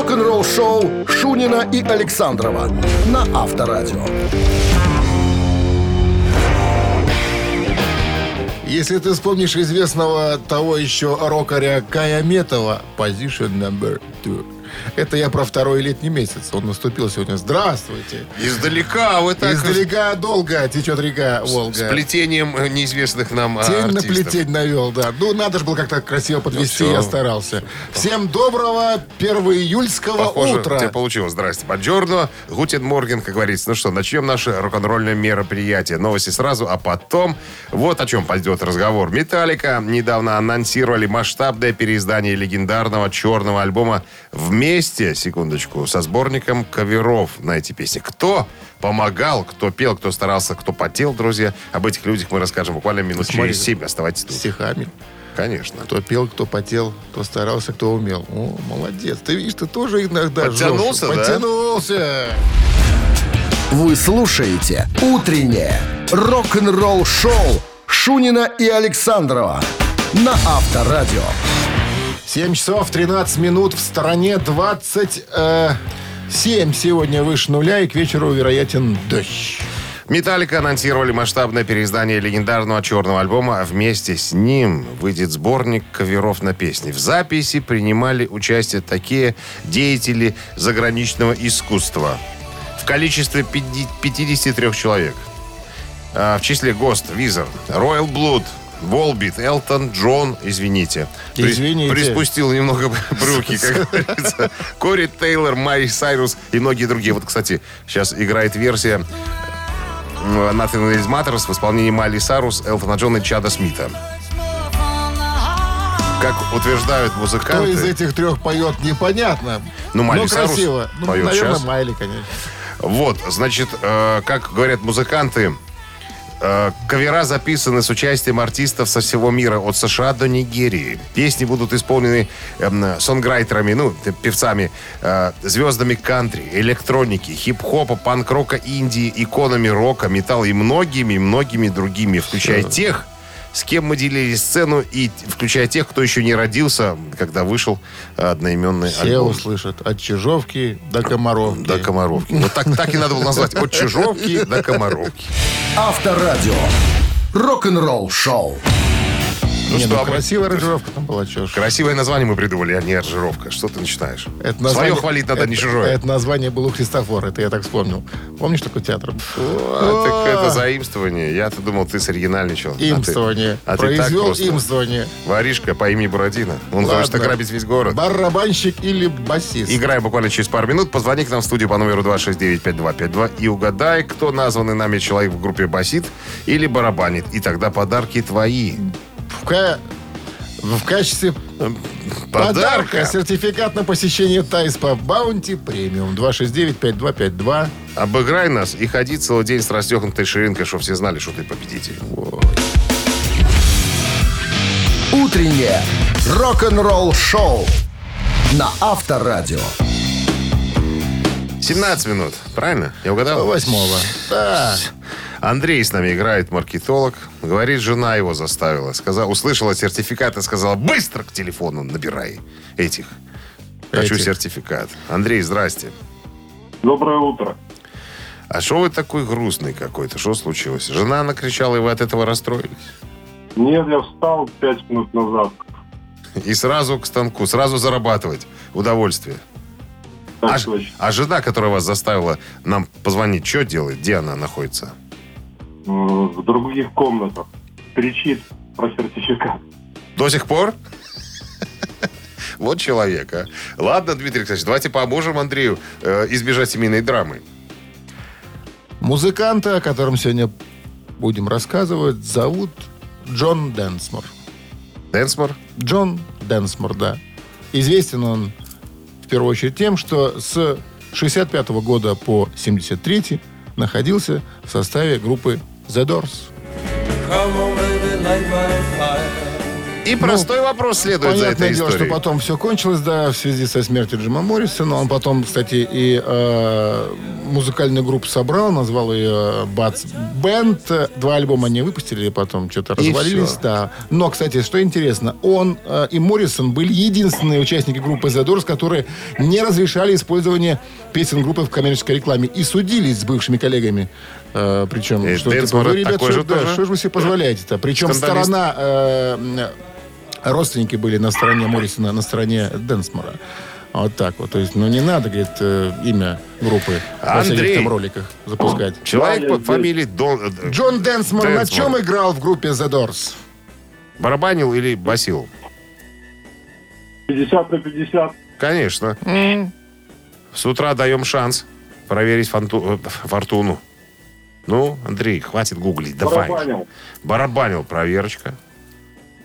Рок-н-ролл-шоу Шунина и Александрова на Авторадио. Если ты вспомнишь известного того еще рокаря Кая Метова, Position Number Two. Это я про второй летний месяц. Он наступил сегодня. Здравствуйте. Издалека вы так... Издалека долго течет река Волга. С плетением э, неизвестных нам Тень на артистов. плетень навел, да. Ну, надо же было как-то красиво подвести, Ну, я старался. Всем доброго 1 июльского Похоже, утра. тебе получилось. Здрасте, Buongiorno. Guten Morgen, как говорится. Ну что, начнем наше рок-н-ролльное мероприятие. Новости сразу, а потом вот о чем пойдет разговор. Металлика недавно анонсировали масштабное переиздание легендарного черного альбома вместе, секундочку, со сборником каверов на эти песни. Кто помогал, кто пел, кто старался, кто потел, друзья. Об этих людях мы расскажем буквально минут Смотри, через семь. Оставайтесь тут. Стихами. Конечно. Кто пел, кто потел, кто старался, кто умел. О, молодец. Ты видишь, ты тоже иногда Подтянулся, жжешь. да? Подтянулся. Вы слушаете «Утреннее рок-н-ролл-шоу» Шунина и Александрова на Авторадио. 7 часов 13 минут. В стороне 27 сегодня выше нуля. И к вечеру вероятен дождь. Металлика анонсировали масштабное переиздание легендарного черного альбома. а Вместе с ним выйдет сборник каверов на песни. В записи принимали участие такие деятели заграничного искусства. В количестве 53 человек. А, В числе Гост, Визер, Royal Blood, Волбит, Элтон Джон, извините. При- Извините. приспустил немного брюки, как говорится. Кори Тейлор, Майли Сайрус и многие другие. Вот, кстати, сейчас играет версия Nothing Else Matters в исполнении Майли Сайрус, Элтона Джона и Чада Смита. Как утверждают Кто музыканты... из этих трех поет, непонятно. Ну, Майли Но Сайрус красиво. Ну, поет наверное, сейчас. Майли, конечно. Вот, значит, э, как говорят музыканты, кавера записаны с участием артистов со всего мира, от США до Нигерии. Песни будут исполнены эм, сонграйтерами, ну, певцами, э, звездами кантри, электроники, хип-хопа, панк-рока, Индии, иконами рока, металла и многими-многими другими, включая тех, с кем мы делили сцену, и включая тех, кто еще не родился, когда вышел э, одноименный Все альбом. услышат. От Чижовки до Комаровки. До Комаровки. Вот так, так и надо было назвать. От Чижовки до Комаровки. Авторадио. Рок-н-ролл-шоу. Ну Не, что, ну, а мы- красивая аранжировка там была, чё ж. Красивое название мы придумали, а не аранжировка. Что ты начинаешь? Это Свое название- хвалить надо, не это- чужое. Это название было у Христофора, это я так вспомнил. Помнишь такой театр? А, так это заимствование. Я-то думал, ты соригинальничал. А ты- Имствование. А ты, так Произвел просто. имствование. Воришка по имени Буратино. Он Ладно. хочет ограбить весь город. Барабанщик или басист? Играем буквально через пару минут. Позвони к нам в студию по номеру 269-5252 и угадай, кто названный нами человек в группе басит или барабанит. И тогда подарки твои. В, ка- в качестве подарка сертификат на посещение Тайс по Баунти премиум 269-5252. Обыграй нас и ходи целый день с расстегнутой ширинкой, чтобы все знали, что ты победитель. Утреннее рок-н-ролл-шоу на Авторадио. 17 минут, правильно? Я угадал? Восьмого. Да. Андрей с нами играет, маркетолог. Говорит, жена его заставила. Сказала, услышала сертификат и сказала, быстро к телефону набирай этих. Хочу Этих. сертификат. Андрей, здрасте. Доброе утро. А что вы такой грустный какой-то? Что случилось? Жена накричала, и вы от этого расстроились? Нет, я встал пять минут назад. И сразу к станку, сразу зарабатывать удовольствие. Так А, точно. а жена, которая вас заставила нам позвонить, что делает? Где она находится? В других комнатах. Кричит про сертификат. До сих пор? Вот человек, а. Ладно, Дмитрий Александрович, давайте поможем Андрею э, избежать семейной драмы. Музыканта, о котором сегодня будем рассказывать, зовут Джон Дэнсмор. Дэнсмор? Джон Дэнсмор, да. Известен он в первую очередь тем, что с 65 года по 73 находился в составе группы The Doors. И простой вопрос следует за Ну, этой дело, историей. что потом все кончилось, да, в связи со смертью Джима Моррисона. Он потом, кстати, и э, музыкальную группу собрал, назвал ее Бац Бенд. Два альбома они выпустили, потом что-то развалились, да. Но, кстати, что интересно, он э, и Моррисон были единственные участники группы The Doors, которые не разрешали использование песен группы в коммерческой рекламе и судились с бывшими коллегами. Э, причем, И что, Дэнсмор вы, это ребят, такой что, же да, тоже? что же вы себе позволяете-то? Причем Скандалист. сторона э, родственники были на стороне Моррисона, на стороне Дэнсмора. Вот так вот. То есть, ну, не надо, говорит, э, имя группы Андрей. там роликах запускать. Человек по фамилии Дон... э, Джон Дэнсмор, на Дэнсмор. чем играл в группе The Doors? Барабанил или басил? 50 на 50. Конечно. С утра даем шанс проверить фанту- э, фортуну. Ну, Андрей, хватит гуглить, давай. Барабанил. Барабанил, проверочка.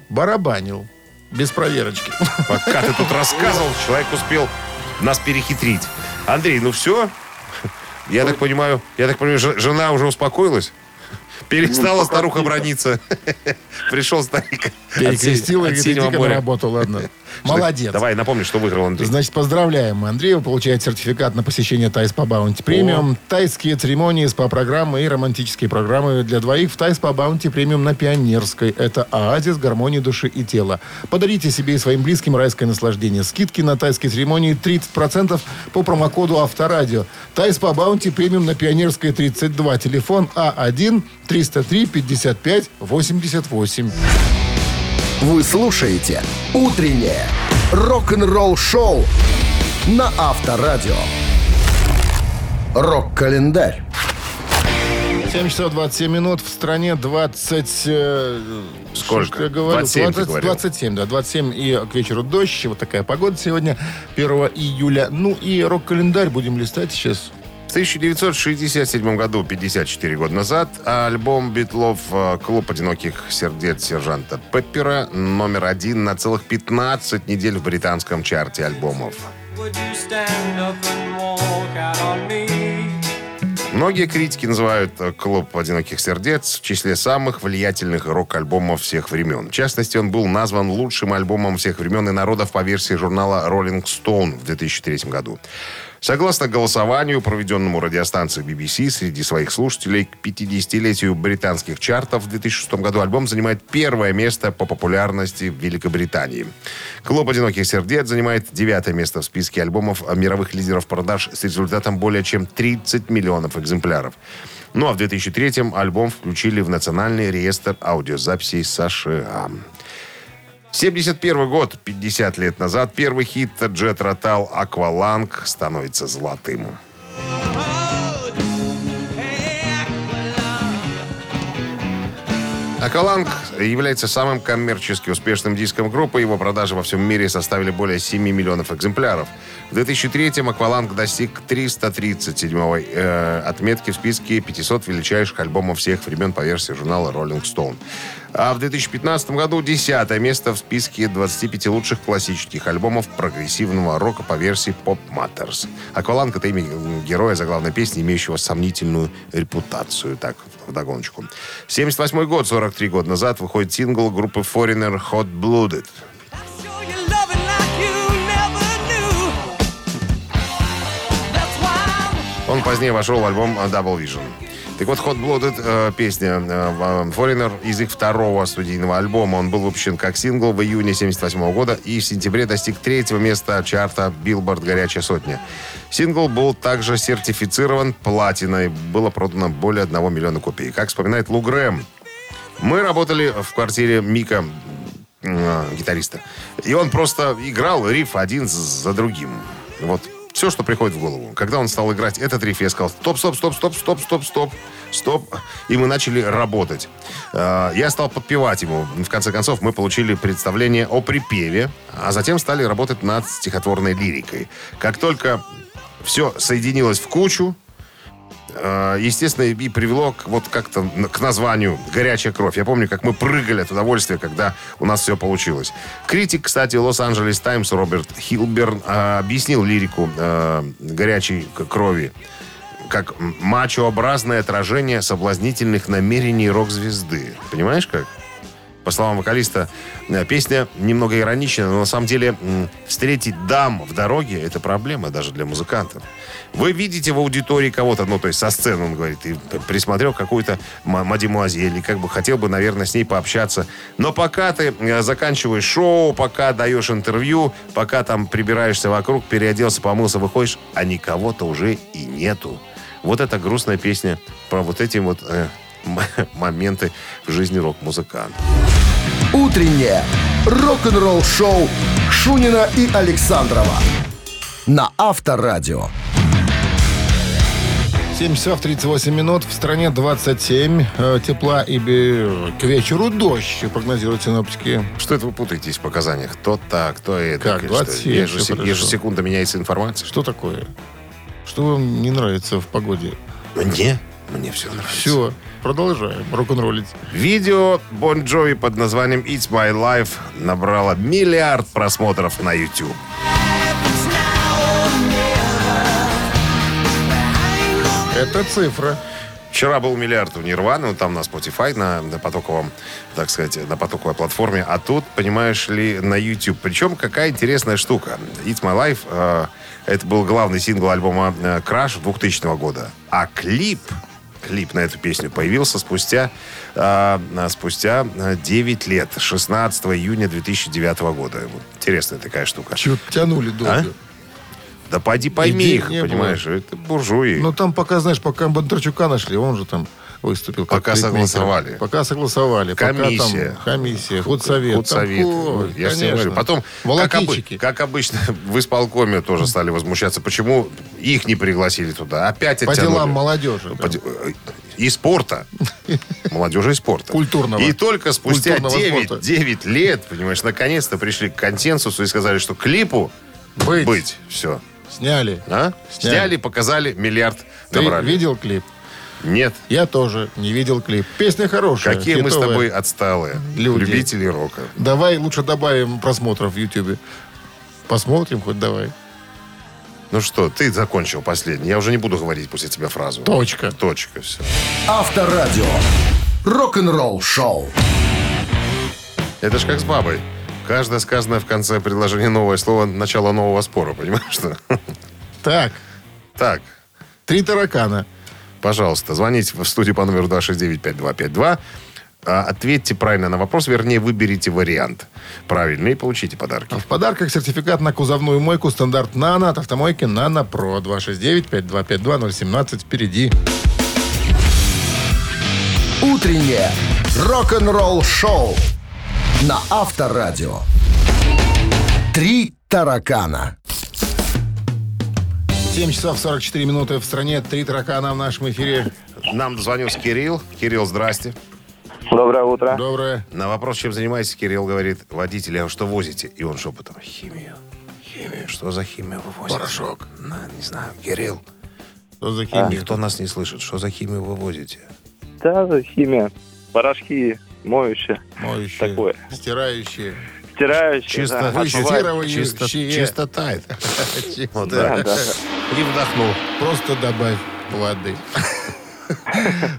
Барабанил. Без проверочки. Пока ты тут рассказывал, человек успел нас перехитрить. Андрей, ну все? Я так понимаю, я так понимаю, жена уже успокоилась? Перестала Ну, старуха пока брониться. Пришел старик. Перекрестила и говорит, иди-ка на работу, ладно. Молодец. Давай, напомни, что выиграл Андрей. Значит, поздравляем. Андрею получает сертификат на посещение Thai Spa Bounty Premium, тайские церемонии, СПА-программы и романтические программы для двоих в Thai Spa Bounty Premium на Пионерской. Это оазис гармонии души и тела. Подарите себе и своим близким райское наслаждение. Скидки на тайские церемонии 30% по промокоду Авторадио. Thai Spa Bounty Premium на Пионерской 32. Телефон А А1 303 55 88. Вы слушаете «Утреннее рок-н-ролл-шоу» на Авторадио. Рок-календарь. 7 часов 27 минут. В стране 20... э, Сколько? я говорю? 27 ты 20 говорил. 27, да. 27 и к вечеру дождь. Вот такая погода сегодня, 1 июля. Ну и рок-календарь будем листать сейчас. В 1967 году, 54 года назад, альбом Битлов э, «Клуб одиноких сердец сержанта Пеппера» номер один на целых 15 недель в британском чарте альбомов. Многие критики называют э, «Клуб одиноких сердец» в числе самых влиятельных рок-альбомов всех времен. В частности, он был назван лучшим альбомом всех времен и народов по версии журнала Rolling Stone в 2003 году. Согласно голосованию, проведенному радиостанцией BBC среди своих слушателей к 50-летию британских чартов в 2006 году альбом занимает первое место по популярности в Великобритании. Клуб «Одиноких сердец» занимает девятое место в списке альбомов мировых лидеров продаж с результатом более чем 30 миллионов экземпляров. Ну а в 2003-м альбом включили в Национальный реестр аудиозаписей США. 71 год, 50 лет назад, первый хит Джет Ротал «Акваланг» становится золотым. «Акваланг» является самым коммерчески успешным диском группы. Его продажи во всем мире составили более 7 миллионов экземпляров. В 2003-м «Акваланг» достиг 337-й э, отметки в списке 500 величайших альбомов всех времен по версии журнала Rolling Stone. А в 2015 году 10 место в списке 25 лучших классических альбомов прогрессивного рока по версии Pop Matters. «Акваланг» — это имя героя заглавной песни, имеющего сомнительную репутацию. Так, вдогоночку. 78 год, 43 года назад, выходит сингл группы Foreigner Hot Blooded. Он позднее вошел в альбом Double Vision. Так вот, Hot Blooded, э, песня э, в- Foreigner из их второго студийного альбома. Он был выпущен как сингл в июне 78 года и в сентябре достиг третьего места чарта Billboard «Горячая сотня». Сингл был также сертифицирован платиной. Было продано более 1 миллиона копий. Как вспоминает Лу Грэм, мы работали в квартире Мика, э, гитариста. И он просто играл риф один за другим. Вот все, что приходит в голову. Когда он стал играть этот риф, я сказал, стоп, стоп, стоп, стоп, стоп, стоп, стоп, стоп. И мы начали работать. Э, Я стал подпевать ему. В конце концов, мы получили представление о припеве, а затем стали работать над стихотворной лирикой. Как только все соединилось в кучу, естественно, и привело к, вот как-то к названию «Горячая кровь». Я помню, как мы прыгали от удовольствия, когда у нас все получилось. Критик, кстати, Лос-Анджелес Таймс Роберт Хилберн э, объяснил лирику э, «Горячей крови» как мачообразное отражение соблазнительных намерений рок-звезды. Понимаешь как? По словам вокалиста, э, песня немного ироничная, но на самом деле встретить дам в дороге – это проблема даже для музыкантов. Вы видите в аудитории кого-то, ну, то есть со сцены, он говорит, и присмотрел какую-то мадемуазель, и как бы хотел бы, наверное, с ней пообщаться. Но пока ты э, заканчиваешь шоу, пока даешь интервью, пока там прибираешься вокруг, переоделся, помылся, выходишь, а никого-то уже и нету. Вот эта грустная песня про вот эти вот э, моменты в жизни рок-музыканта. Утреннее рок-н-ролл-шоу Шунина и Александрова на Авторадио. 7 часов 38 минут. В стране 27 э, тепла и бе- к вечеру дождь, прогнозируют синоптики. Что это вы путаетесь в показаниях? Кто так, кто это? Как, Что? 27, Ежесе- всё хорошо. ежесекунда меняется информация. Что такое? Что вам не нравится в погоде? Мне? Мне все нравится. Все, продолжаем рок-н-роллить. Видео Бон Джови под названием It's My Life набрало миллиард просмотров на YouTube. Это цифра. Вчера был миллиард у Нирваны, там на Spotify, на, на потоковом, так сказать, на потоковой платформе. А тут, понимаешь ли, на YouTube. Причем какая интересная штука. It's My Life, э, это был главный сингл альбома э, Crash 2000 года. А клип, клип на эту песню появился спустя, э, спустя э, 9 лет, 16 июня 2009 года. Вот Интересная такая штука. Чего тянули долго? Да поди пойми Идей их, не было. понимаешь, это буржуи. Ну, там пока, знаешь, пока Бондарчука нашли, он же там выступил. Пока согласовали. Пока согласовали. Комиссия. Пока там комиссия, худсовет. Худсовет. Такой, Я же тебе конечно. говорю. Потом, как, обы- как обычно, в исполкоме тоже стали возмущаться, почему их не пригласили туда. Опять По оттянули. делам молодежи. По де- И спорта. Молодежи и спорта. Культурного. И только спустя Культурного 9, спорта. 9 лет, понимаешь, наконец-то пришли к консенсусу и сказали, что клипу Быть. быть. Все. Сняли. А? Сняли. Сняли, показали, миллиард Ты набрали. видел клип? Нет. Я тоже не видел клип. Песня хорошая. Какие мы с тобой отсталые. Люди. Любители рока. Давай лучше добавим просмотров в Ютьюбе. Посмотрим хоть давай. Ну что, ты закончил последний. Я уже не буду говорить после тебя фразу. Точка. Точка, все. Авторадио. Рок-н-ролл-шоу. Это ж как с бабой. Каждое сказанное в конце предложения новое слово начало нового спора, понимаешь что? Так, Так, три таракана. Пожалуйста, звоните в студию по номеру 269-5252. А, Ответьте правильно на вопрос, вернее, выберите вариант правильный и получите подарки. В подарках сертификат на кузовную мойку стандарт «Нано» от автомойки «Нано Про». 269-5252-017 впереди. Утреннее рок-н-ролл-шоу на Авторадио. Три таракана. 7 часов 44 минуты в стране. Три таракана в нашем эфире. Нам дозвонился Кирилл. Кирилл, здрасте. Доброе утро. Доброе. На вопрос, чем занимаетесь, Кирилл говорит, водитель, а вы что возите? И он шепотом, химию. Химию. Что за химию вы возите? Порошок. На, не знаю, Кирилл. Что за химия? Никто нас не слышит. Что за химию вы возите? Да, химия. Порошки, моющие, Моющие, Такое. стирающие. Стирающие. Чисто, да, отмывающие. чисто, Чье? чисто тает. Вот Да, так. да. И вдохнул. Просто добавь воды.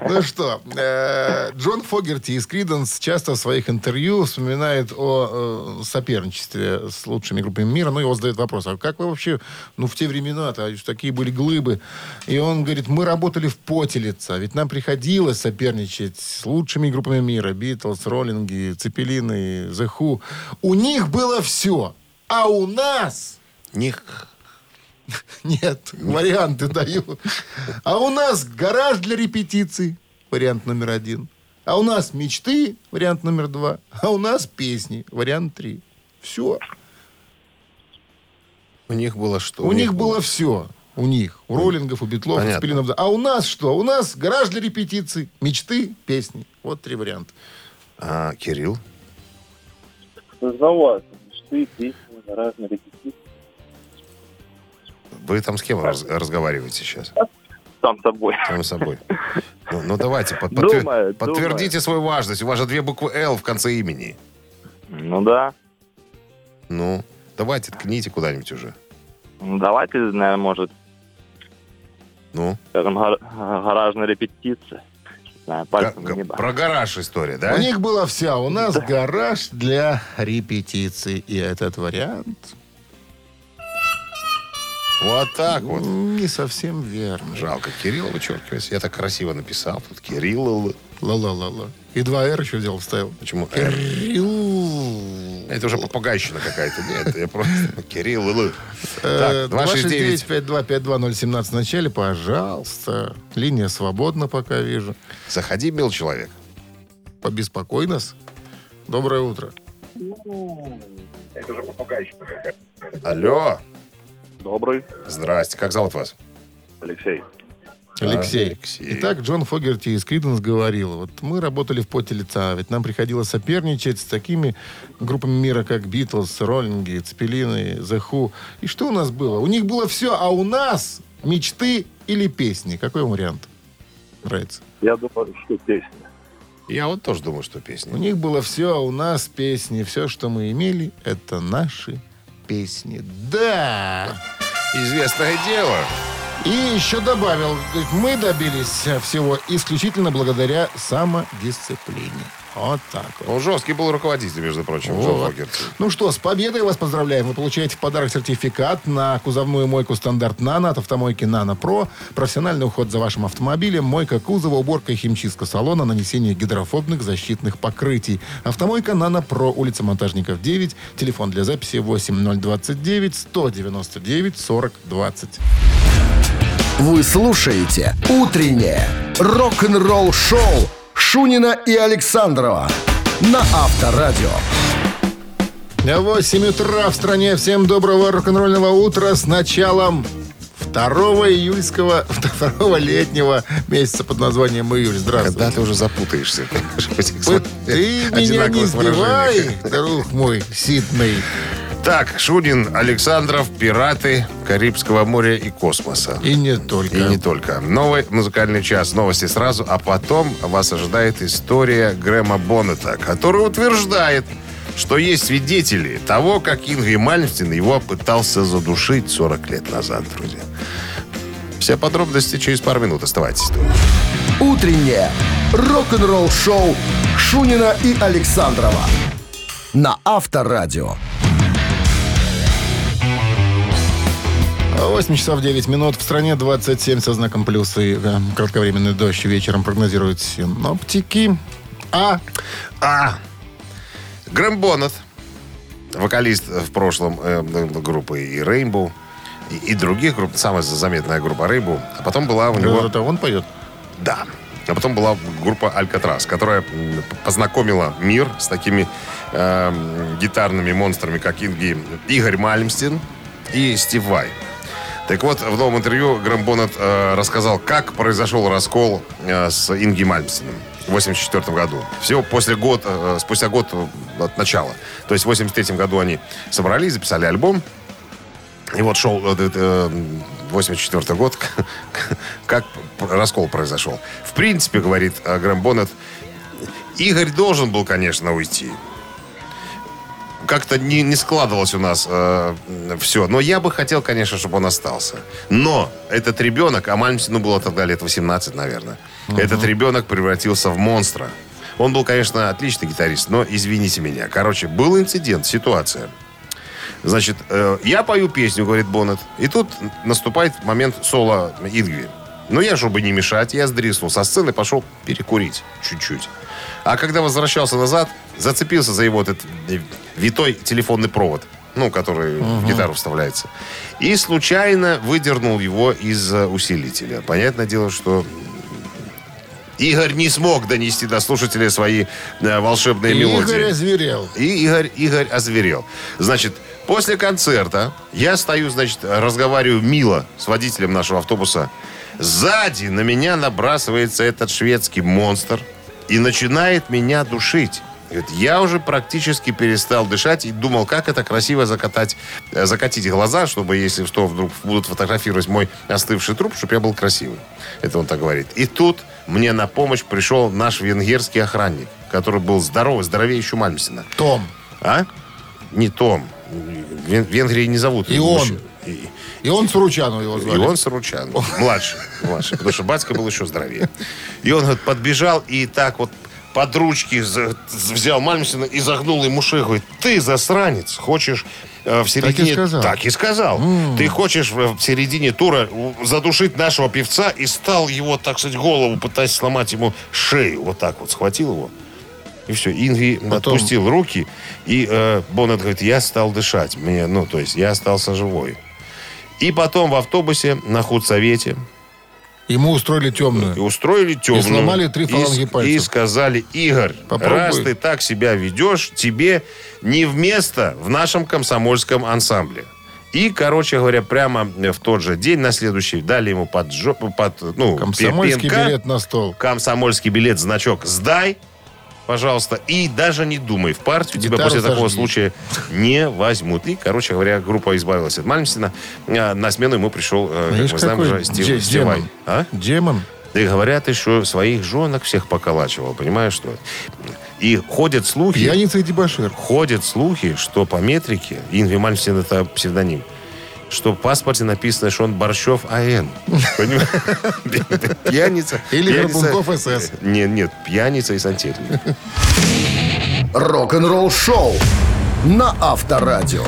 Ну что, э, Джон Фогерти из Криденс часто в своих интервью вспоминает о э, соперничестве с лучшими группами мира. Ну, его задают вопрос, а как вы вообще, ну, в те времена-то, а такие были глыбы. И он говорит, мы работали в поте лица, ведь нам приходилось соперничать с лучшими группами мира. Битлз, Роллинги, Цепелины, The Who. У них было все, а у нас... Них. Нет, варианты даю. А у нас гараж для репетиций, вариант номер один. А у нас мечты, вариант номер два. А у нас песни, вариант три. Все. У них было что? У, них было все. У них. У роллингов, у битлов, у Понятно. Цепелинов. А у нас что? У нас гараж для репетиций, мечты, песни. Вот три варианта. А, Кирилл? Создавать мечты, песни, разные репетиции. Вы там с кем раз- разговариваете сейчас? Сам собой. Сам собой. Ну, ну, давайте, под- подтвер- Думаю, подтвердите свою важность. У вас же две буквы «Л» в конце имени. Ну да. Ну, давайте, ткните куда-нибудь уже. Ну, Давайте, наверное, может, Ну, скажем, гар- гаражная репетиция. знаю, пальцем га-. Про гараж история, да? У них было все. а У нас гараж для репетиций. И этот вариант Вот так вот. не совсем верно. Жалко, Кирилл вычеркивается. Я так красиво написал. Тут Кирилл. Ла-ла-ла-ла. И два «Р» еще взял, вставил. Почему «Р»? Кирилл. Это уже попугайщина какая-то. Нет, я просто... Кирилл. Э, Так, 269. 269-5252-017 в начале, пожалуйста. Линия свободна, пока вижу. Заходи, мил человек. Побеспокой нас. Доброе утро. Алло. Добрый. Здрасте. Как зовут вас? Алексей. Алексей. Алексей. Итак, Джон Фогерти из Криденс говорил, вот мы работали в поте лица, ведь нам приходилось соперничать с такими группами мира, как Битлз, Роллинги, Цепелины, The Who. И что у нас было? У них было все, а у нас мечты или песни. Какой вам вариант нравится? Я думаю, что песня. Я вот тоже думаю, что У песня. них было все, а у нас песни. Все, что мы имели, это наши песни. Да! Известное дело. И еще добавил, мы добились всего исключительно благодаря самодисциплине. Вот так вот. Он жесткий был руководитель, между прочим, Джон Вот. Фогерти. Ну что, с победой вас поздравляем. Вы получаете в подарок сертификат на кузовную мойку стандарт «Нано» от автомойки «Нано Про». Профессиональный уход за вашим автомобилем, мойка кузова, уборка и химчистка салона, нанесение гидрофобных защитных покрытий. Автомойка «Нано Про», улица Монтажников, 9. Телефон для записи 8029 199 40 20. Вы слушаете «Утреннее рок-н-ролл-шоу» Шунина и Александрова на Авторадио. 8 утра в стране. Всем доброго рок-н-ролльного утра с началом 2 июльского, 2 летнего месяца под названием июль. Здравствуйте. Когда ты уже запутаешься? Ты меня не сбивай, друг мой, Сидней. Так, Шунин, Александров, пираты Карибского моря и космоса. И не только. И не только. Новый музыкальный час. Новости сразу, а потом вас ожидает история Грэма Боннета, который утверждает, что есть свидетели того, как Ингри Мальмстин его пытался задушить 40 лет назад, друзья. Все подробности через пару минут. Оставайтесь тут. Утреннее рок-н-ролл-шоу Шунина и Александрова на Авторадио. 8 часов 9 минут. В стране 27 со знаком плюс и э, кратковременный дождь вечером прогнозируют синоптики. А А. Грэм Боннет, вокалист в прошлом э, группы и Rainbow, и, и других групп, самая заметная группа Rainbow. А потом была у него... это он поет? Да. А потом была группа Алькатрас, которая познакомила мир с такими эм, гитарными монстрами, как Инги, Игорь Мальмстин и Стив Вай. Так вот, в новом интервью Грэм Боннет э, рассказал, как произошел раскол э, с Инги Мальмстином в 1984 году. Всего после год, э, спустя год от начала. То есть в 1983 году они собрались, записали альбом. И вот шел э, э, 84 год, как раскол произошел. В принципе, говорит э, Грэм Боннет, Игорь должен был, конечно, уйти. Как-то не, не складывалось у нас все. Но я бы хотел, конечно, чтобы он остался. Но этот ребенок, а Мальмсину было тогда лет 18, наверное, этот ребенок превратился в монстра. Он был, конечно, отличный гитарист, но извините меня. Короче, был инцидент, ситуация. Значит, э, я пою песню, говорит Боннет, и тут наступает момент соло Ингви. Но я, чтобы не мешать, я сдриснул со сцены, пошел перекурить чуть-чуть. А когда возвращался назад, зацепился за его этот э, витой телефонный провод, ну, который в гитару вставляется. И случайно выдернул его из э, усилителя. Понятное дело, что Игорь не смог донести до слушателя свои э, волшебные мелодии. Игорь озверел. И Игорь, Игорь озверел. Значит, после концерта я стою, значит, разговариваю мило с водителем нашего автобуса. Сзади на меня набрасывается этот шведский монстр и начинает меня душить. Говорит, я уже практически перестал дышать и думал, как это красиво закатать, э, закатить глаза, чтобы, если что, вдруг будут фотографировать мой остывший труп, чтобы я был красивый. Это он так говорит. И тут мне на помощь пришел наш венгерский охранник, который был здоровый, здоровее еще Мальмсина. Том. А? Не Том. В Вен- Венгрии не зовут. И он. И, И он Суручану его и звали. он Саручан. Младший. Младший. Потому что батька был еще здоровее. И он говорит, подбежал и так вот под ручки взял Мальмсина и загнул ему шею. Говорит, ты, засранец, хочешь э, в середине... сказал. Так и сказал. Ты хочешь в в середине тура задушить нашего певца и стал его, так сказать, голову, пытаясь сломать ему шею. Вот так вот схватил его. И все, Инги Потом- отпустил руки, и э, Боннет говорит, я стал дышать. Мне, ну, то есть я остался живой. И потом в автобусе на худсовете Ему устроили темную. и устроили темную. сломали три фаланги и, пальцев. И сказали, Игорь, Попробуй. раз ты так себя ведешь, тебе не вместо в нашем комсомольском ансамбле. И, короче говоря, прямо в тот же день, на следующий, дали ему под, жопу, под ну, Комсомольский пенка. билет на стол. комсомольский билет, значок «Сдай», пожалуйста, и даже не думай, в партию тебя Гитару после такого сожги. случая не возьмут. И, короче говоря, группа избавилась от Мальмстина. А На смену ему пришел, э, как Видишь, мы знаем, уже Стив, де- Стивай. демон. А? Демон. И говорят еще, своих женок всех поколачивал, понимаешь, что? И ходят слухи, Пьяница и дебошир. ходят слухи, что по метрике, Ингви Мальмстин это псевдоним, что в паспорте написано, что он Борщев А.Н. Пьяница. Или Горбунков СС. Нет, нет, пьяница и сантехник. Рок-н-ролл шоу на Авторадио.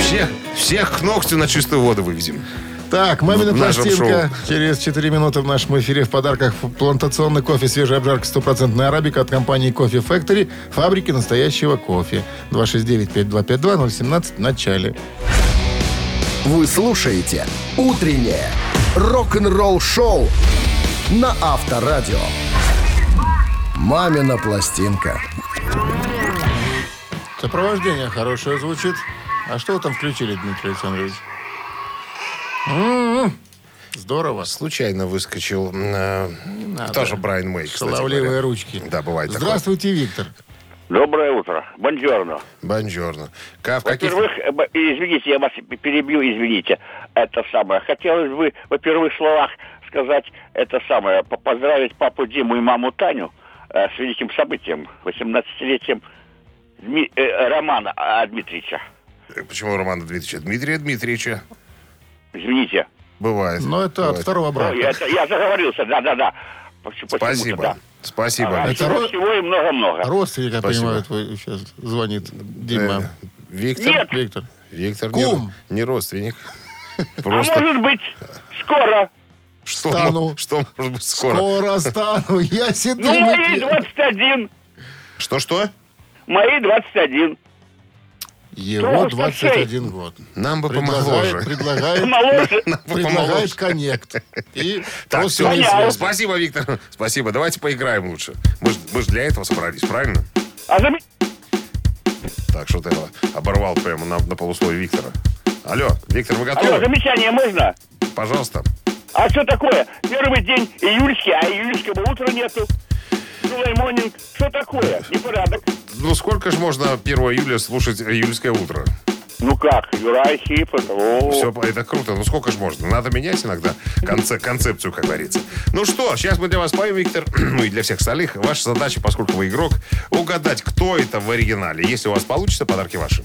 Всех, всех к ногтю на чистую воду вывезем. Так, мамина пластинка. Через 4 минуты в нашем эфире в подарках плантационный кофе, свежая обжарка, стопроцентная арабика от компании Кофе Factory, фабрики настоящего кофе. 269-5252-017 в начале. Вы слушаете «Утреннее рок-н-ролл шоу» на Авторадио. «Мамина пластинка». Сопровождение хорошее звучит. А что вы там включили, Дмитрий Александрович? М-м-м. Здорово. Случайно выскочил э, тоже Брайан Мэй, кстати Шаловливые говоря. ручки. Да, бывает такое. Здравствуйте, Виктор. Доброе утро. Бонжорно. Бонжорно. Ка- в каких- Во-первых, э, извините, я вас перебью, извините. Это самое. Хотелось бы, во первых словах сказать это самое. по- Поздравить папу Диму и маму Таню э, с великим событием. 18-летием Дми- э, Романа а, Дмитриевича. Почему Романа Дмитриевича? Дмитрия Дмитриевича. Извините. Бывает. Но это от Бывает. второго брака. Ой, это- я заговорился, да-да-да. Спасибо. да. Спасибо. Ага, Это всего, ро- всего и много-много. Родственник, я Спасибо. понимаю, твой сейчас звонит. Дима. Э, Виктор. Нет. Виктор. Виктор Кум. Не, не родственник. А Просто может быть, скоро. что, стану. что может быть скоро? Скоро стану я Ну, седым. мои и- 21. Что-что? Мои 21. Его Что, 21 год. Нам бы помоложе. предлагает, Моложе. предлагает помоложе. коннект. И Так, все. Спасибо, Виктор. Спасибо. Давайте поиграем лучше. Мы же мы ж для этого собрались, правильно? А Так, что ты оборвал прямо на, на полусловие Виктора. Алло, Виктор, вы Алло, готовы? замечание можно? Пожалуйста. А что такое? Первый день июльский, а июльского утра нету. Сулаймонинг. Что такое? Непорядок. Ну, сколько же можно 1 июля слушать июльское утро? Ну как, Юрай Хип, это... о. Все, это круто. Ну, сколько же можно? Надо менять иногда конце- концепцию, как говорится. Ну что, сейчас мы для вас поем, Виктор, ну и для всех остальных. Ваша задача, поскольку вы игрок, угадать, кто это в оригинале. Если у вас получится, подарки ваши.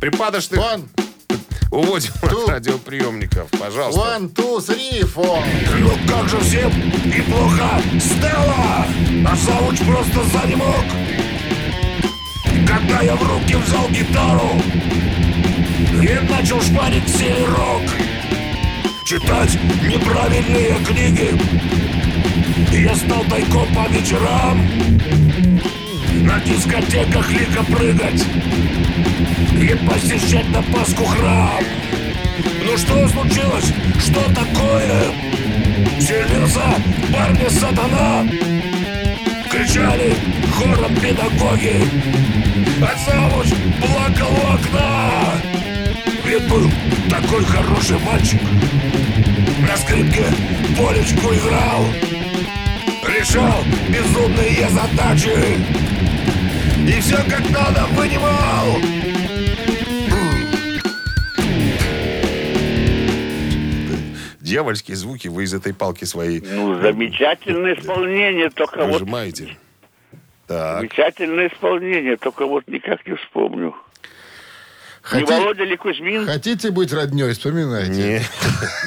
Припадочных One, уводим Two. от радиоприемников. Пожалуйста. one, two, three, four. Ну как же всем неплохо Стелла А завуч просто занемог Когда я в руки взял гитару И начал шпарить сей рок Читать неправильные книги Я стал тайком по вечерам На дискотеках лихо прыгать И посещать на Пасху храм. Ну что случилось? Что такое? Селился парни сатана. Кричали хором педагоги. А завуч плакал у окна. Ведь был такой хороший мальчик. На скрипке полечку играл. Решал безумные задачи И все как надо понимал Дьявольские звуки вы из этой палки своей Ну, замечательное исполнение, только вот... выжимаете. Так. Замечательное исполнение, только вот никак не вспомню. Не Хоти- Володя ли Кузьмин? Хотите быть родней, вспоминайте.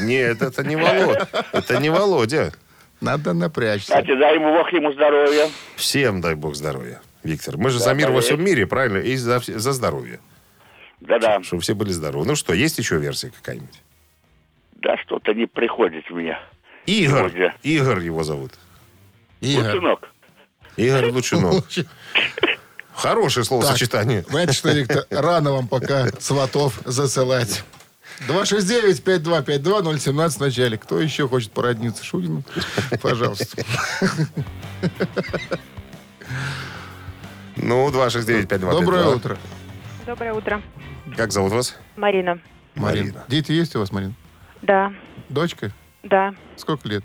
Не, нет, это не Володя. Это не Володя. Надо напрячься. Кстати, дай ему Бог ему здоровья. Всем дай бог здоровья, Виктор. Мы же за мир во всем мире, правильно? И за, за здоровье. Да-да. Чтобы все были здоровы. Ну что, есть еще версия какая-нибудь? Да, что-то не приходит меня. Игорь. Сегодня. Игорь его зовут. Игорь. Сынок. Игорь Лучинов. Хорошее словосочетание. Знаете что, Виктор, рано вам пока сватов засылать. 269-5252-017 в начале. Кто еще хочет породниться Шунину? Пожалуйста. Ну, 269-5252. Доброе утро, Доброе утро. Как зовут вас? Марина. Марина. Марина. Дети есть у вас, Марин? Да, Дочка? да, Сколько лет?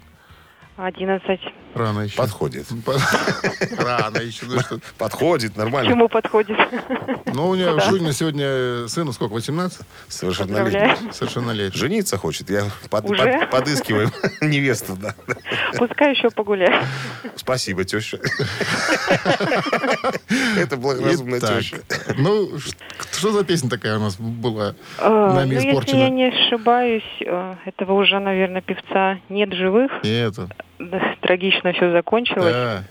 11. Рано еще. Подходит. Рано еще. Ну, что? Подходит, нормально. Чему подходит? Ну, у нее Шунина сегодня сыну сколько, 18? Совершеннолетний. Совершеннолетний. Жениться хочет. Я под- Уже? под- подыскиваю невесту, да. Пускай еще погуляет. Спасибо, теща. Это благоразумная теща. Ну, что за песня такая у нас была Э, нами ну, если я испорчена? не ошибаюсь, э, этого уже, наверное, певца нет живых. Да, Трагично все закончилось. Да.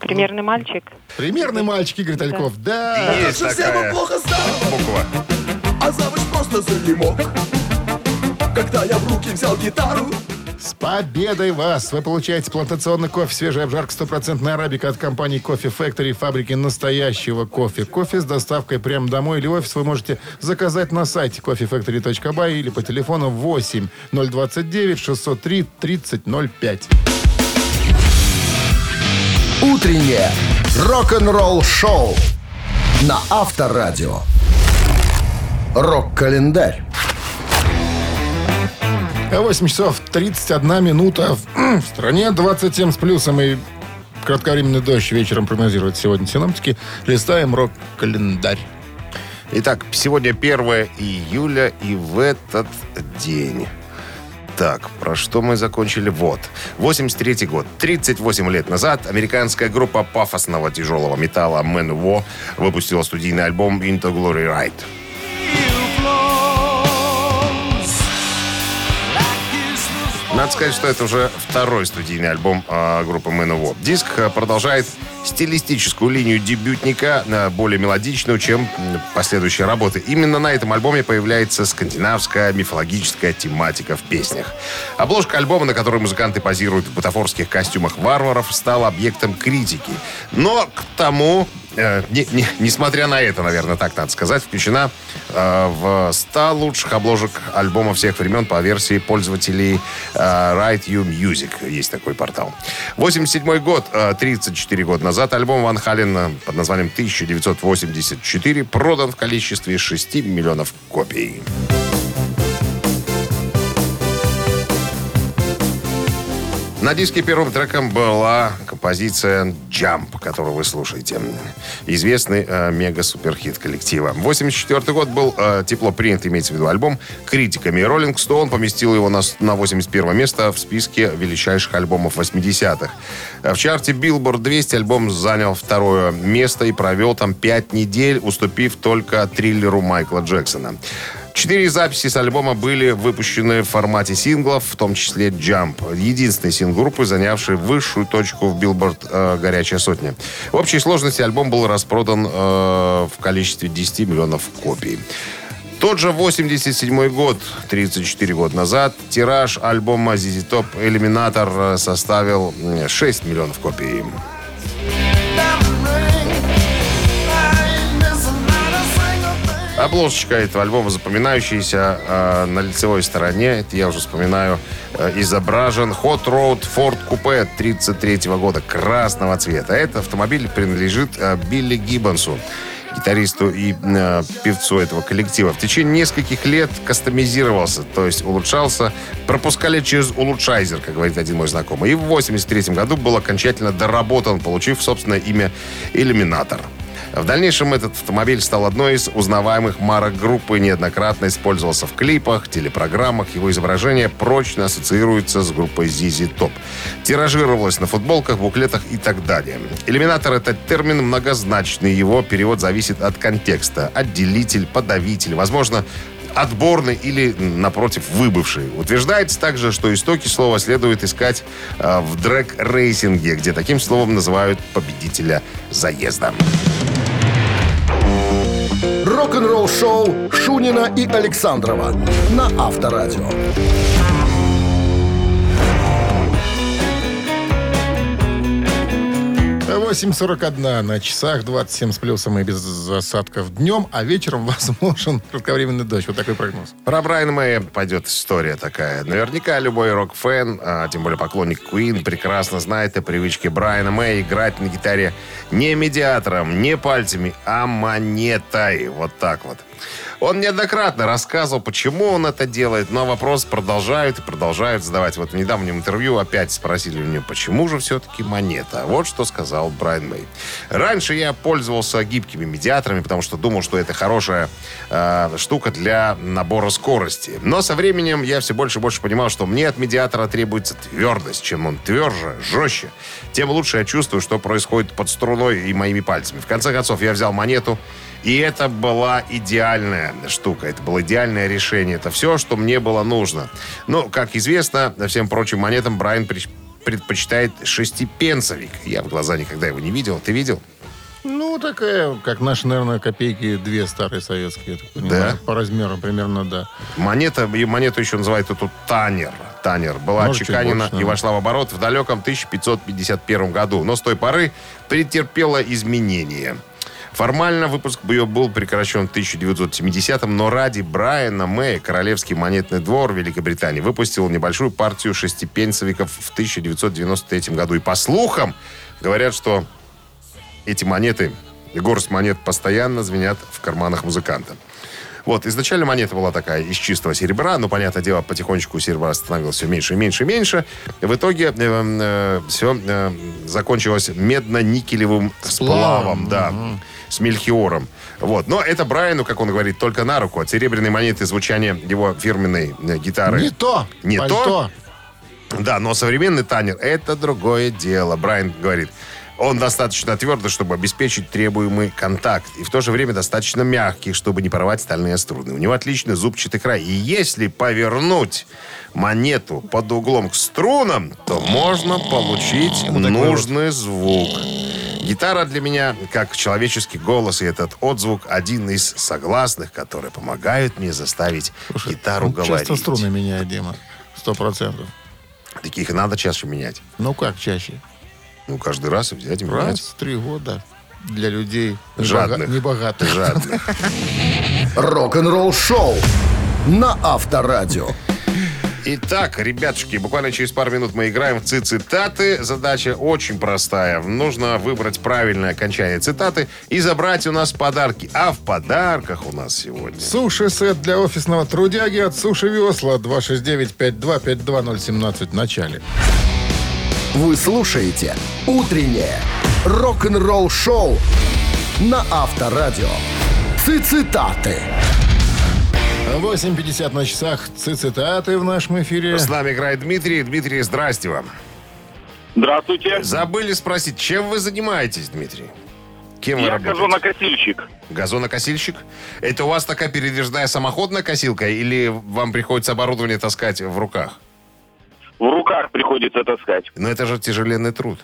Примерный мальчик. Примерный мальчик Игорь Тальков. Да. Есть такая плохо стало, буква. а завуч просто занемог. Когда я в руки взял гитару, С победой вас! Вы получаете плантационный кофе, свежая обжарка, стопроцентная арабика от компании Кофе Factory, фабрики настоящего кофе. Кофе с доставкой прямо домой или в офис вы можете заказать на сайте coffeefactory.by или по телефону 8 029 603 3005. Утреннее рок-н-ролл-шоу на Авторадио. Рок-календарь. 8 часов 31 минута. В, стране 27 с плюсом и кратковременный дождь вечером прогнозируют сегодня синоптики. Листаем рок-календарь. Итак, сегодня 1 июля, и в этот день... Так, про что мы закончили? Вот. 83 год. 38 лет назад американская группа пафосного тяжелого металла Man выпустила студийный альбом Into Glory Ride. Надо сказать, что это уже второй студийный альбом а, группы Man Диск а, продолжает стилистическую линию дебютника, более мелодичную, чем последующие работы. Именно на этом альбоме появляется скандинавская мифологическая тематика в песнях. Обложка альбома, на которой музыканты позируют в бутафорских костюмах варваров, стала объектом критики. Но к тому э, не- не- несмотря на это, наверное, так надо сказать, включена э, в 100 лучших обложек альбома всех времен по версии пользователей э, Write You Music. Есть такой портал. 87 год, э, 34 года назад, альбом Ван Хален э, под названием 1984 продан в количестве 6 миллионов копий. На диске первым треком была композиция «Jump», которую вы слушаете. Известный э, мега-суперхит коллектива. 84 год был э, тепло принят, имеется в виду альбом, критиками. Rolling Stone поместил его на, на 81 место в списке величайших альбомов 80-х. Э, В чарте Billboard 200 альбом занял второе место и провел там 5 недель, уступив только триллеру Майкла Джексона. Четыре записи с альбома были выпущены в формате синглов, в том числе «Jump». Единственный сингл группы, занявший высшую точку в Билборд э, «Горячая сотня». В общей сложности альбом был распродан э, в количестве 10 миллионов копий. Тот же 87 год, 34 года назад, тираж альбома ZZ Top э, составил м, 6 миллионов копий. Обложечка этого альбома запоминающаяся э, на лицевой стороне. Это я уже вспоминаю. э, изображен Hot Road Ford Coupe 33 года красного цвета. Этот автомобиль принадлежит э, Билли Гиббонсу гитаристу и э, певцу этого коллектива. В течение нескольких лет кастомизировался, то есть улучшался, пропускали через улучшайзер, как говорит один мой знакомый. И в 83 году был окончательно доработан, получив собственное имя «Иллюминатор». В дальнейшем этот автомобиль стал одной из узнаваемых марок группы, неоднократно использовался в клипах, телепрограммах. Его изображение прочно ассоциируется с группой ZZ Top. Тиражировалось на футболках, буклетах и так далее. Иллюминатор — это термин многозначный. Его перевод зависит от контекста. Отделитель, подавитель. Возможно, отборный или, напротив, выбывший. Утверждается также, что истоки слова следует искать э, в дрэк-рейсинге, где таким словом называют победителя заезда. Рок-н-ролл-шоу Шунина и Александрова на Авторадио. 8.41 на часах, 27 с плюсом и без осадков днем, а вечером возможен кратковременный дождь. Вот такой прогноз. Про Брайана Мэя пойдет история такая. Наверняка любой рок-фэн, а тем более поклонник Queen, прекрасно знает о привычке Брайана Мэя играть на гитаре не медиатором, не пальцами, а монетой. Вот так вот. Он неоднократно рассказывал, почему он это делает, но вопрос продолжают и продолжают задавать. Вот в недавнем интервью опять спросили у него, почему же все-таки монета? Вот что сказал Брайан Мэй. Раньше я пользовался гибкими медиаторами, потому что думал, что это хорошая э, штука для набора скорости. Но со временем я все больше и больше понимал, что мне от медиатора требуется твердость. Чем он тверже, жестче, тем лучше я чувствую, что происходит под струной и моими пальцами. В конце концов, я взял монету, и это была идеальная штука, это было идеальное решение. Это все, что мне было нужно. Но, как известно, всем прочим монетам Брайан предпочитает шестипенсовик. Я в глаза никогда его не видел. Ты видел? Ну, такая, как наши, наверное, копейки, две старые советские. я так понимаю. Да? По размеру примерно, да. Монета, и монету еще называют тут танер. Танер. Была Может, чуть отчеканена больше, и вошла в оборот в далеком 1551 году. Но с той поры претерпела изменения. Формально выпуск ее был прекращен в 1970-м, но ради Брайана Мэя Королевский монетный двор Великобритании выпустил небольшую партию шестипенсовиков в 1993 году. И по слухам говорят, что эти монеты, горсть монет постоянно звенят в карманах музыканта. Вот, изначально монета была такая из чистого серебра, но, понятное дело, потихонечку серебра становилось все меньше и меньше и меньше. В итоге все закончилось медно-никелевым сплавом, да, с мельхиором. Вот. Но это Брайану, как он говорит, только на руку. От серебряной монеты звучание его фирменной э, гитары. Не то! Не пальто. то? Да, но современный танер – это другое дело. Брайан говорит, он достаточно твердый, чтобы обеспечить требуемый контакт, и в то же время достаточно мягкий, чтобы не порвать стальные струны. У него отличный зубчатый край, и если повернуть монету под углом к струнам, то можно получить нужный звук. Гитара для меня как человеческий голос, и этот отзвук один из согласных, которые помогают мне заставить гитару Он говорить. часто струны меняет, Дима. Сто процентов. Таких надо чаще менять. Ну как чаще? Ну, каждый раз и взять и менять. Раз в три года. Для людей Жадных. небога- небогатых. Жадно. Рок-н-ролл-шоу на Авторадио. Итак, ребятушки, буквально через пару минут мы играем в цитаты. Задача очень простая. Нужно выбрать правильное окончание цитаты и забрать у нас подарки. А в подарках у нас сегодня... Суши-сет для офисного трудяги от Суши Весла 269-5252017 в начале. Вы слушаете «Утреннее рок-н-ролл-шоу» на Авторадио. Цитаты. 8.50 на часах. Цитаты в нашем эфире. С нами играет Дмитрий. Дмитрий, здрасте вам. Здравствуйте. Забыли спросить, чем вы занимаетесь, Дмитрий? Кем вы Я работаете? газонокосильщик. Газонокосильщик? Это у вас такая передвижная самоходная косилка или вам приходится оборудование таскать в руках? В руках приходится таскать. Но это же тяжеленный труд.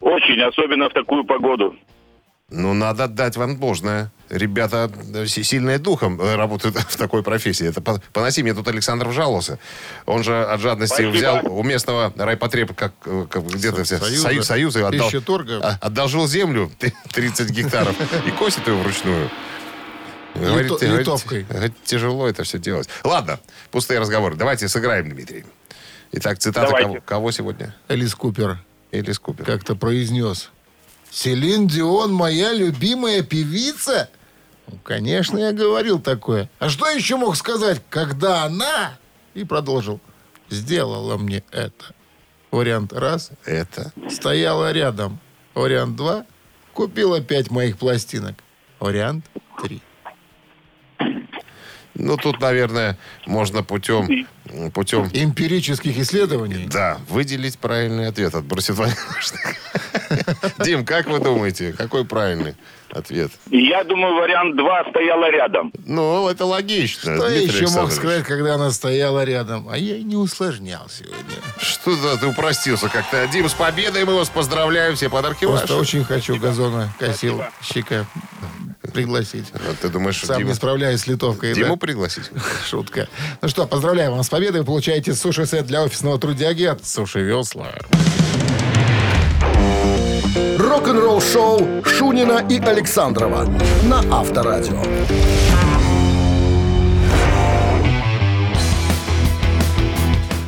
Очень, особенно в такую погоду. Ну, надо отдать вам должное. Ребята э, си- сильные духом э, работают в такой профессии. Это по- поноси, мне тут Александр жаловался. Он же от жадности Спасибо. взял у местного райпотреб, как, э, как где-то все, Союза. союз, союз, и отдал, Пищеторга. а- одолжил землю 30 гектаров и косит ее вручную. Говорит, Лито- говорит, литовкой. говорит, тяжело это все делать. Ладно, пустые разговоры. Давайте сыграем, Дмитрий. Итак, цитата Давайте. кого, кого сегодня? Элис Купер Элис Купер. как-то произнес. Селин Дион моя любимая певица? Ну, конечно, я говорил такое. А что еще мог сказать, когда она... И продолжил. Сделала мне это. Вариант раз. Это Стояла рядом. Вариант два. Купила пять моих пластинок. Вариант три. Ну, тут, наверное, можно путем... Путем Эмпирических исследований. Да, выделить правильный ответ. Отбросит Дим, как вы думаете, какой правильный ответ? Я думаю, вариант 2 стояла рядом. Ну, это логично. Что Дмитрий еще мог сказать, когда она стояла рядом? А я и не усложнял сегодня. Что да, ты упростился как-то. Дим, с победой мы вас поздравляем. Все подарки Просто ваши. очень хочу газона косилщика пригласить. А Ты думаешь, Сам Дима- не справляюсь с литовкой. Диму да? пригласить? Шутка. Ну что, поздравляю вас с победой. Вы получаете суши-сет для офисного трудяги от Суши Весла. Рок-н-ролл шоу Шунина и Александрова на Авторадио.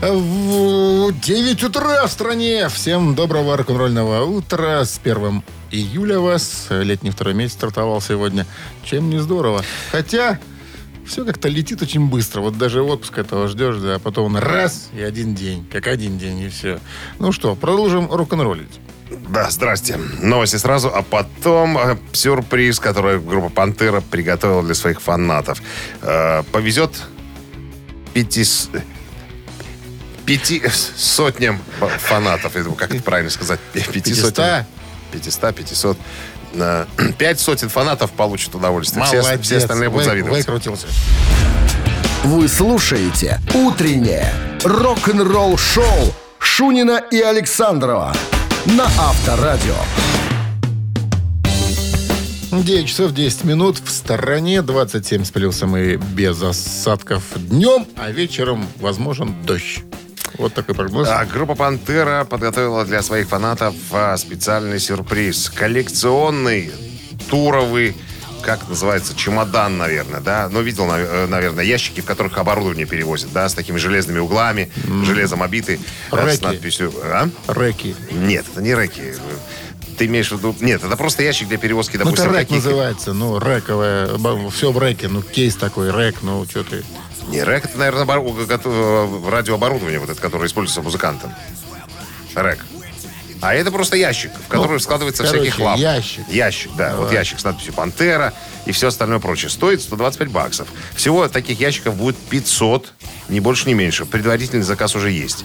В 9 утра в стране. Всем доброго рок-н-ролльного утра. С 1 июля вас. Летний второй месяц стартовал сегодня. Чем не здорово. Хотя все как-то летит очень быстро. Вот даже отпуск этого ждешь, да, а потом он раз и один день. Как один день, и все. Ну что, продолжим рок-н-роллить. Да, здрасте. Новости сразу, а потом э, сюрприз, который группа «Пантера» приготовила для своих фанатов. Э, повезет пяти... Пяти сотням фанатов. Как это правильно сказать? Пяти сотням. 500, 500. Э, Пять сотен фанатов получат удовольствие. Все, Молодец. все остальные будут Вы- завидовать. Выкрутился. Вы слушаете «Утреннее рок-н-ролл-шоу» Шунина и Александрова на Авторадио. 9 часов 10 минут в стороне, 27 с плюсом и без осадков днем, а вечером возможен дождь. Вот такой прогноз. А группа «Пантера» подготовила для своих фанатов а, специальный сюрприз. Коллекционный туровый как называется, чемодан, наверное, да? Ну, видел, э, наверное, ящики, в которых оборудование перевозят, да, с такими железными углами, железом обиты, э, с Рэки. надписью... А? Рэки. Нет, это не рэки. Ты имеешь в виду... Нет, это просто ящик для перевозки, Ну, это допустим, рэк каких- называется, ну, рэковое, все в рэке, ну, кейс такой, рэк, ну, что ты... Не, рэк это, наверное, обору- гото- радиооборудование, вот это, которое используется музыкантом. Рэк. А это просто ящик, в который Ну, складывается короче, всяких лап. ящик. Ящик, да. Вот ящик с надписью «Пантера» и все остальное прочее. Стоит 125 баксов. Всего таких ящиков будет 500, ни больше, ни меньше. Предварительный заказ уже есть.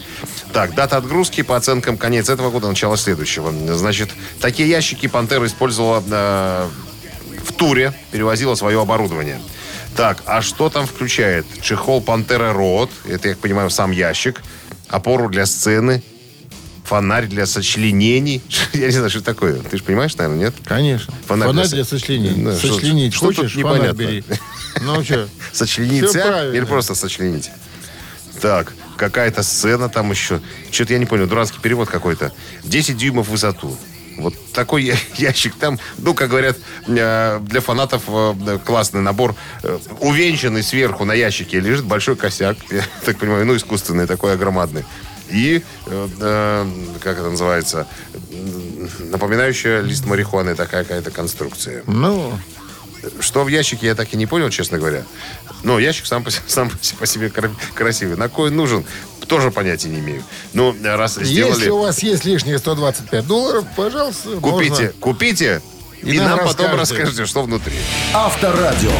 Так, дата отгрузки по оценкам конец этого года, начало следующего. Значит, такие ящики «Пантера» использовала э, в туре, перевозила свое оборудование. Так, а что там включает? Чехол Пантера Рот, это, я понимаю, сам ящик, опору для сцены, фонарь для сочленений. Я не знаю, что это такое. Ты же понимаешь, наверное, нет? Конечно. Фонарь Фонарь, для для сочленений. Да, что- Сочленить что хочешь, фонарь непонятно? бери. Ну, что? Всё правильно. или просто сочленить? Так, какая-то сцена там еще. Что-то я не понял, дурацкий перевод какой-то. 10 дюймов в высоту. Вот такой ящик там, ну, как говорят, э, для фанатов э, классный набор. Э, Увенчанный сверху на ящике лежит большой косяк, я так понимаю, ну, искусственный такой, огромадный. И, как это называется, напоминающая лист марихуаны такая какая-то конструкция. Ну, Что в ящике, я так и не понял, честно говоря. Но ящик сам по, сам по себе кра- красивый. На кой нужен, тоже понятия не имею. Ну, раз сделали... если у вас есть лишние 125 долларов, пожалуйста, Купите, можно. купите, и, И нам нам потом расскажете. расскажете, что внутри. Авторадио.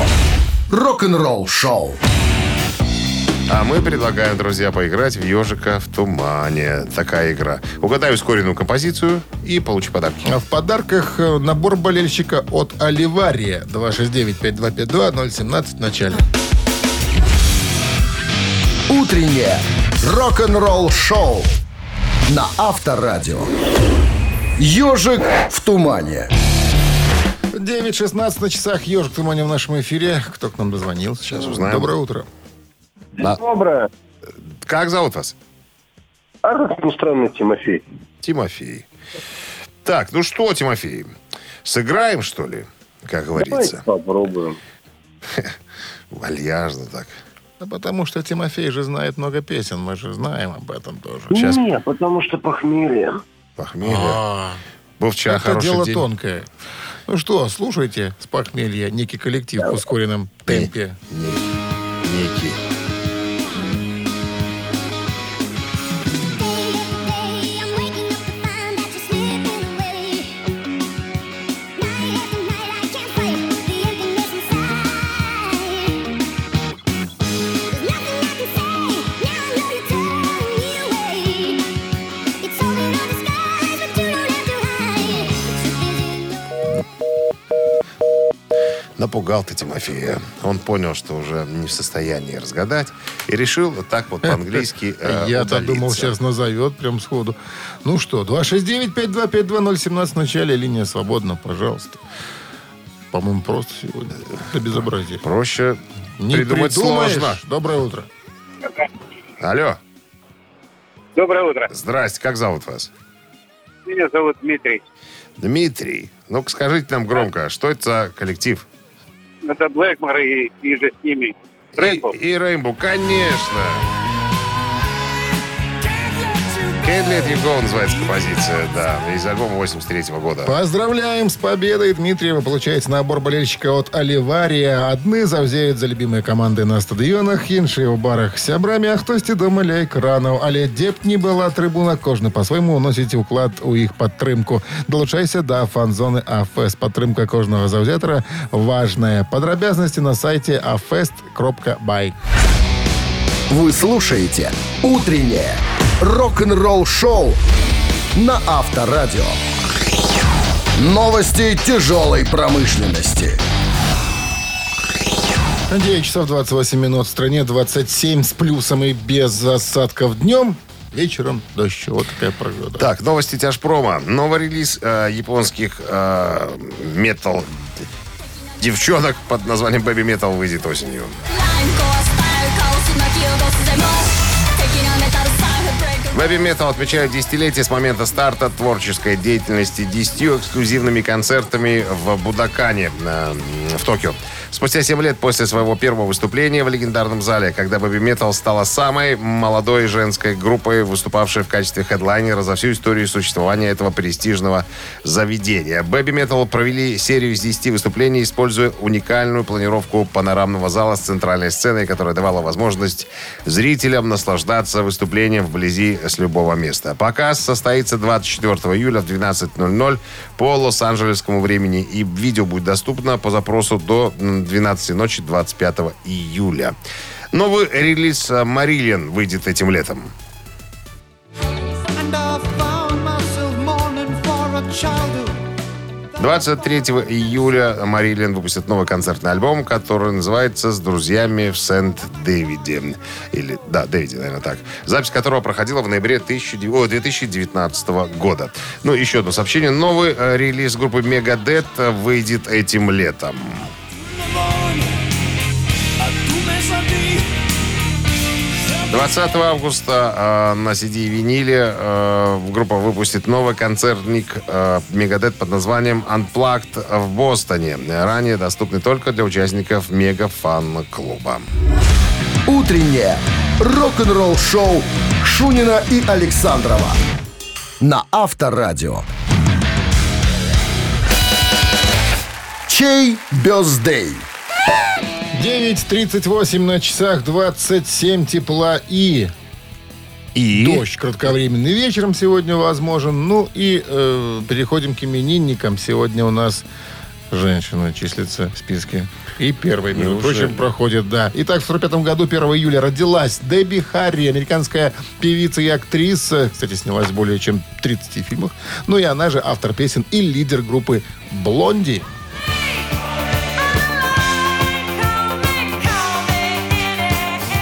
Рок-н-ролл шоу. А мы предлагаем, друзья, поиграть в «Ежика в тумане». Такая игра. Угадай ускоренную композицию и получи подарки. А в подарках э, набор болельщика от Оливария. 269-5252-017 в начале. Утреннее рок-н-ролл шоу на Авторадио. Ежик в тумане. 9.16 на часах. Ежик в тумане в нашем эфире. Кто к нам дозвонился? Сейчас узнаем. Доброе утро. Доброе. Как зовут вас? А как ни странно, Тимофей. Тимофей. Так, ну что, Тимофей, сыграем, что ли? Как Давайте говорится. попробуем. Вальяжно так. Да потому что Тимофей же знает много песен. Мы же знаем об этом тоже. Сейчас Не, потому что похмелье. похмелье. А, Был вчера Это хороший дело день. тонкое. Ну что, слушайте с похмелья некий коллектив в ускоренном темпе. Не- Некий. Напугал ты Тимофея. Он понял, что уже не в состоянии разгадать. И решил вот так вот по-английски э, Я-то думал, сейчас назовет прям сходу. Ну что, 269-5252017 в начале, линия свободна, пожалуйста. По-моему, просто сегодня. Это безобразие. Проще Не придумать придумаешь. сложно. Доброе утро. Алло. Доброе утро. Здрасте, как зовут вас? Меня зовут Дмитрий. Дмитрий. Ну-ка скажите нам громко, что это за коллектив? Это Блэкмор и, и же с ними. Рэйнбоу. И, и Рейнбоу, конечно. Can't Let You Go называется композиция, да, из альбома 83 года. Поздравляем с победой, Дмитрий. Вы получаете набор болельщика от Оливария. Одни завзеють за любимые команды на стадионах, інші у барах з сябрами, а хтось і дома ля екранів. Але де б ні була трибуна, кожен по-своєму уносить уклад у їх підтримку. Долучайся до фан-зони АФЕС. Підтримка кожного завзятора важная. Подробязности на сайте afest.by. Вы слушаете «Утреннее рок-н-ролл-шоу» на Авторадио. Новости тяжелой промышленности. 9 часов 28 минут в стране, 27 с плюсом и без осадков днем. Вечером дождь. Вот такая погода. Так, новости тяжпрома. Новый релиз э, японских э, метал девчонок под названием Baby Metal выйдет осенью. Baby Metal отмечают десятилетие с момента старта творческой деятельности десятью эксклюзивными концертами в Будакане э, в Токио. Спустя 7 лет после своего первого выступления в легендарном зале, когда Baby Metal стала самой молодой женской группой, выступавшей в качестве хедлайнера за всю историю существования этого престижного заведения. Baby Metal провели серию из 10 выступлений, используя уникальную планировку панорамного зала с центральной сценой, которая давала возможность зрителям наслаждаться выступлением вблизи с любого места. Показ состоится 24 июля в 12.00 по лос-анджелесскому времени, и видео будет доступно по запросу до м, 12 ночи 25 июля. Новый релиз э, «Марилиан» выйдет этим летом. 23 июля Марилин выпустит новый концертный альбом, который называется «С друзьями в Сент-Дэвиде». Или, да, Дэвиде, наверное, так. Запись которого проходила в ноябре 19 о, 2019 года. Ну, еще одно сообщение. Новый э, релиз группы Megadeth выйдет этим летом. 20 августа э, на CD и виниле э, группа выпустит новый концертник э, Megadeth под названием Unplugged в Бостоне. Ранее доступный только для участников мега-фан-клуба. Утреннее рок-н-ролл-шоу Шунина и Александрова на Авторадио. Чей бездей? 9.38 на часах, 27 тепла и И дождь кратковременный вечером сегодня возможен. Ну и э, переходим к именинникам. Сегодня у нас женщина числится в списке. И первой, между Неужели? прочим, проходит, да. Итак, в 45 году, 1 июля, родилась Дебби Харри, американская певица и актриса. Кстати, снялась в более чем 30 фильмах. Ну и она же автор песен и лидер группы «Блонди».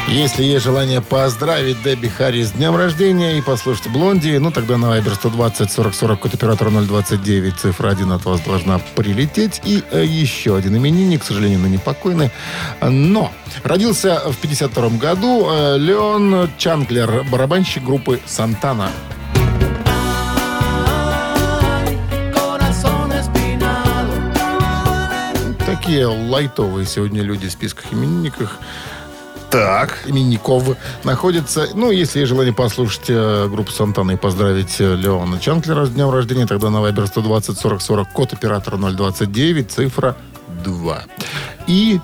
Если есть желание поздравить Дебби Харри с днем рождения и послушать Блонди, ну тогда на Viber 120 40 40 код оператора 029, цифра 1 от вас должна прилететь. И э, еще один именинник, к сожалению, ныне покойный. Но родился в 52 году э, Леон Чанклер, барабанщик группы «Сантана». Такие лайтовые сегодня люди в списках именинников так. именников находится. Ну, если есть желание послушать э, группу Сантана и поздравить э, Леона Чанклера с днем рождения, тогда на Viber 120 40 40, код оператора 029, цифра 2. И,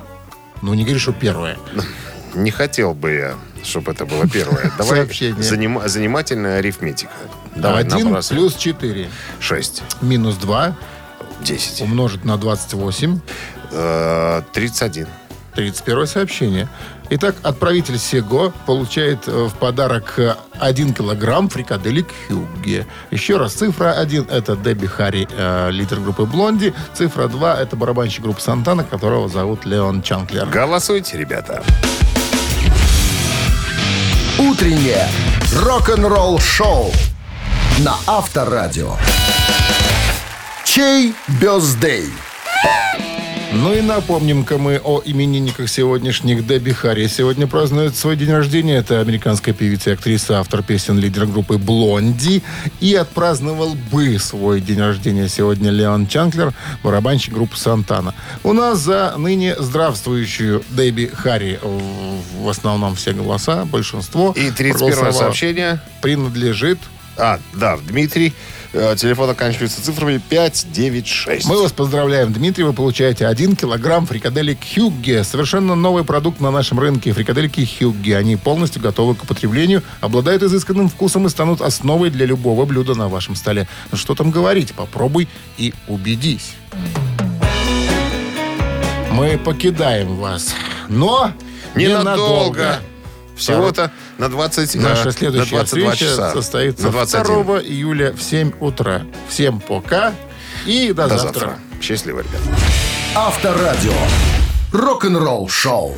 ну, не говори, что первое. Не хотел бы я, чтобы это было первое. Давай Сообщение. занима- занимательная арифметика. Давай 1 набрасывай. плюс 4 6. минус 2 10. умножить на 28. Э, 31. 31 сообщение. Итак, отправитель Сего получает э, в подарок э, 1 килограмм фрикаделек Хюгге. Еще раз, цифра 1 это Дебби Харри, э, лидер группы Блонди. Цифра 2 это барабанщик группы Сантана, которого зовут Леон Чанклер. Голосуйте, ребята. Утреннее рок-н-ролл-шоу на Авторадио. Чей бездей? Ну и напомним-ка мы о именинниках сегодняшних. Дебби Харри сегодня празднует свой день рождения. Это американская певица и актриса, автор песен, лидер группы Блонди. И отпраздновал бы свой день рождения сегодня Леон Чанклер, барабанщик группы Сантана. У нас за ныне здравствующую Дебби Харри в основном все голоса, большинство. И 31 проголосовало. сообщение. Принадлежит А, да, Дмитрий. Э, Телефон оканчивается цифрами 596. Мы вас поздравляем, Дмитрий. Вы получаете 1 килограмм фрикаделек Хюгге. Совершенно новый продукт на нашем рынке. Фрикадельки Хюгге. Они полностью готовы к употреблению, обладают изысканным вкусом и станут основой для любого блюда на вашем столе. Ну что там говорить? Попробуй и убедись. Мы покидаем вас. Но Ненадолго. Всего-то на 20 э, Наша на следующая 22 встреча часа. состоится на 21. 2 июля в 7 утра. Всем пока и до, До завтра. завтра. Счастливо, ребят. Авторадио. Рок-н-ролл-шоу.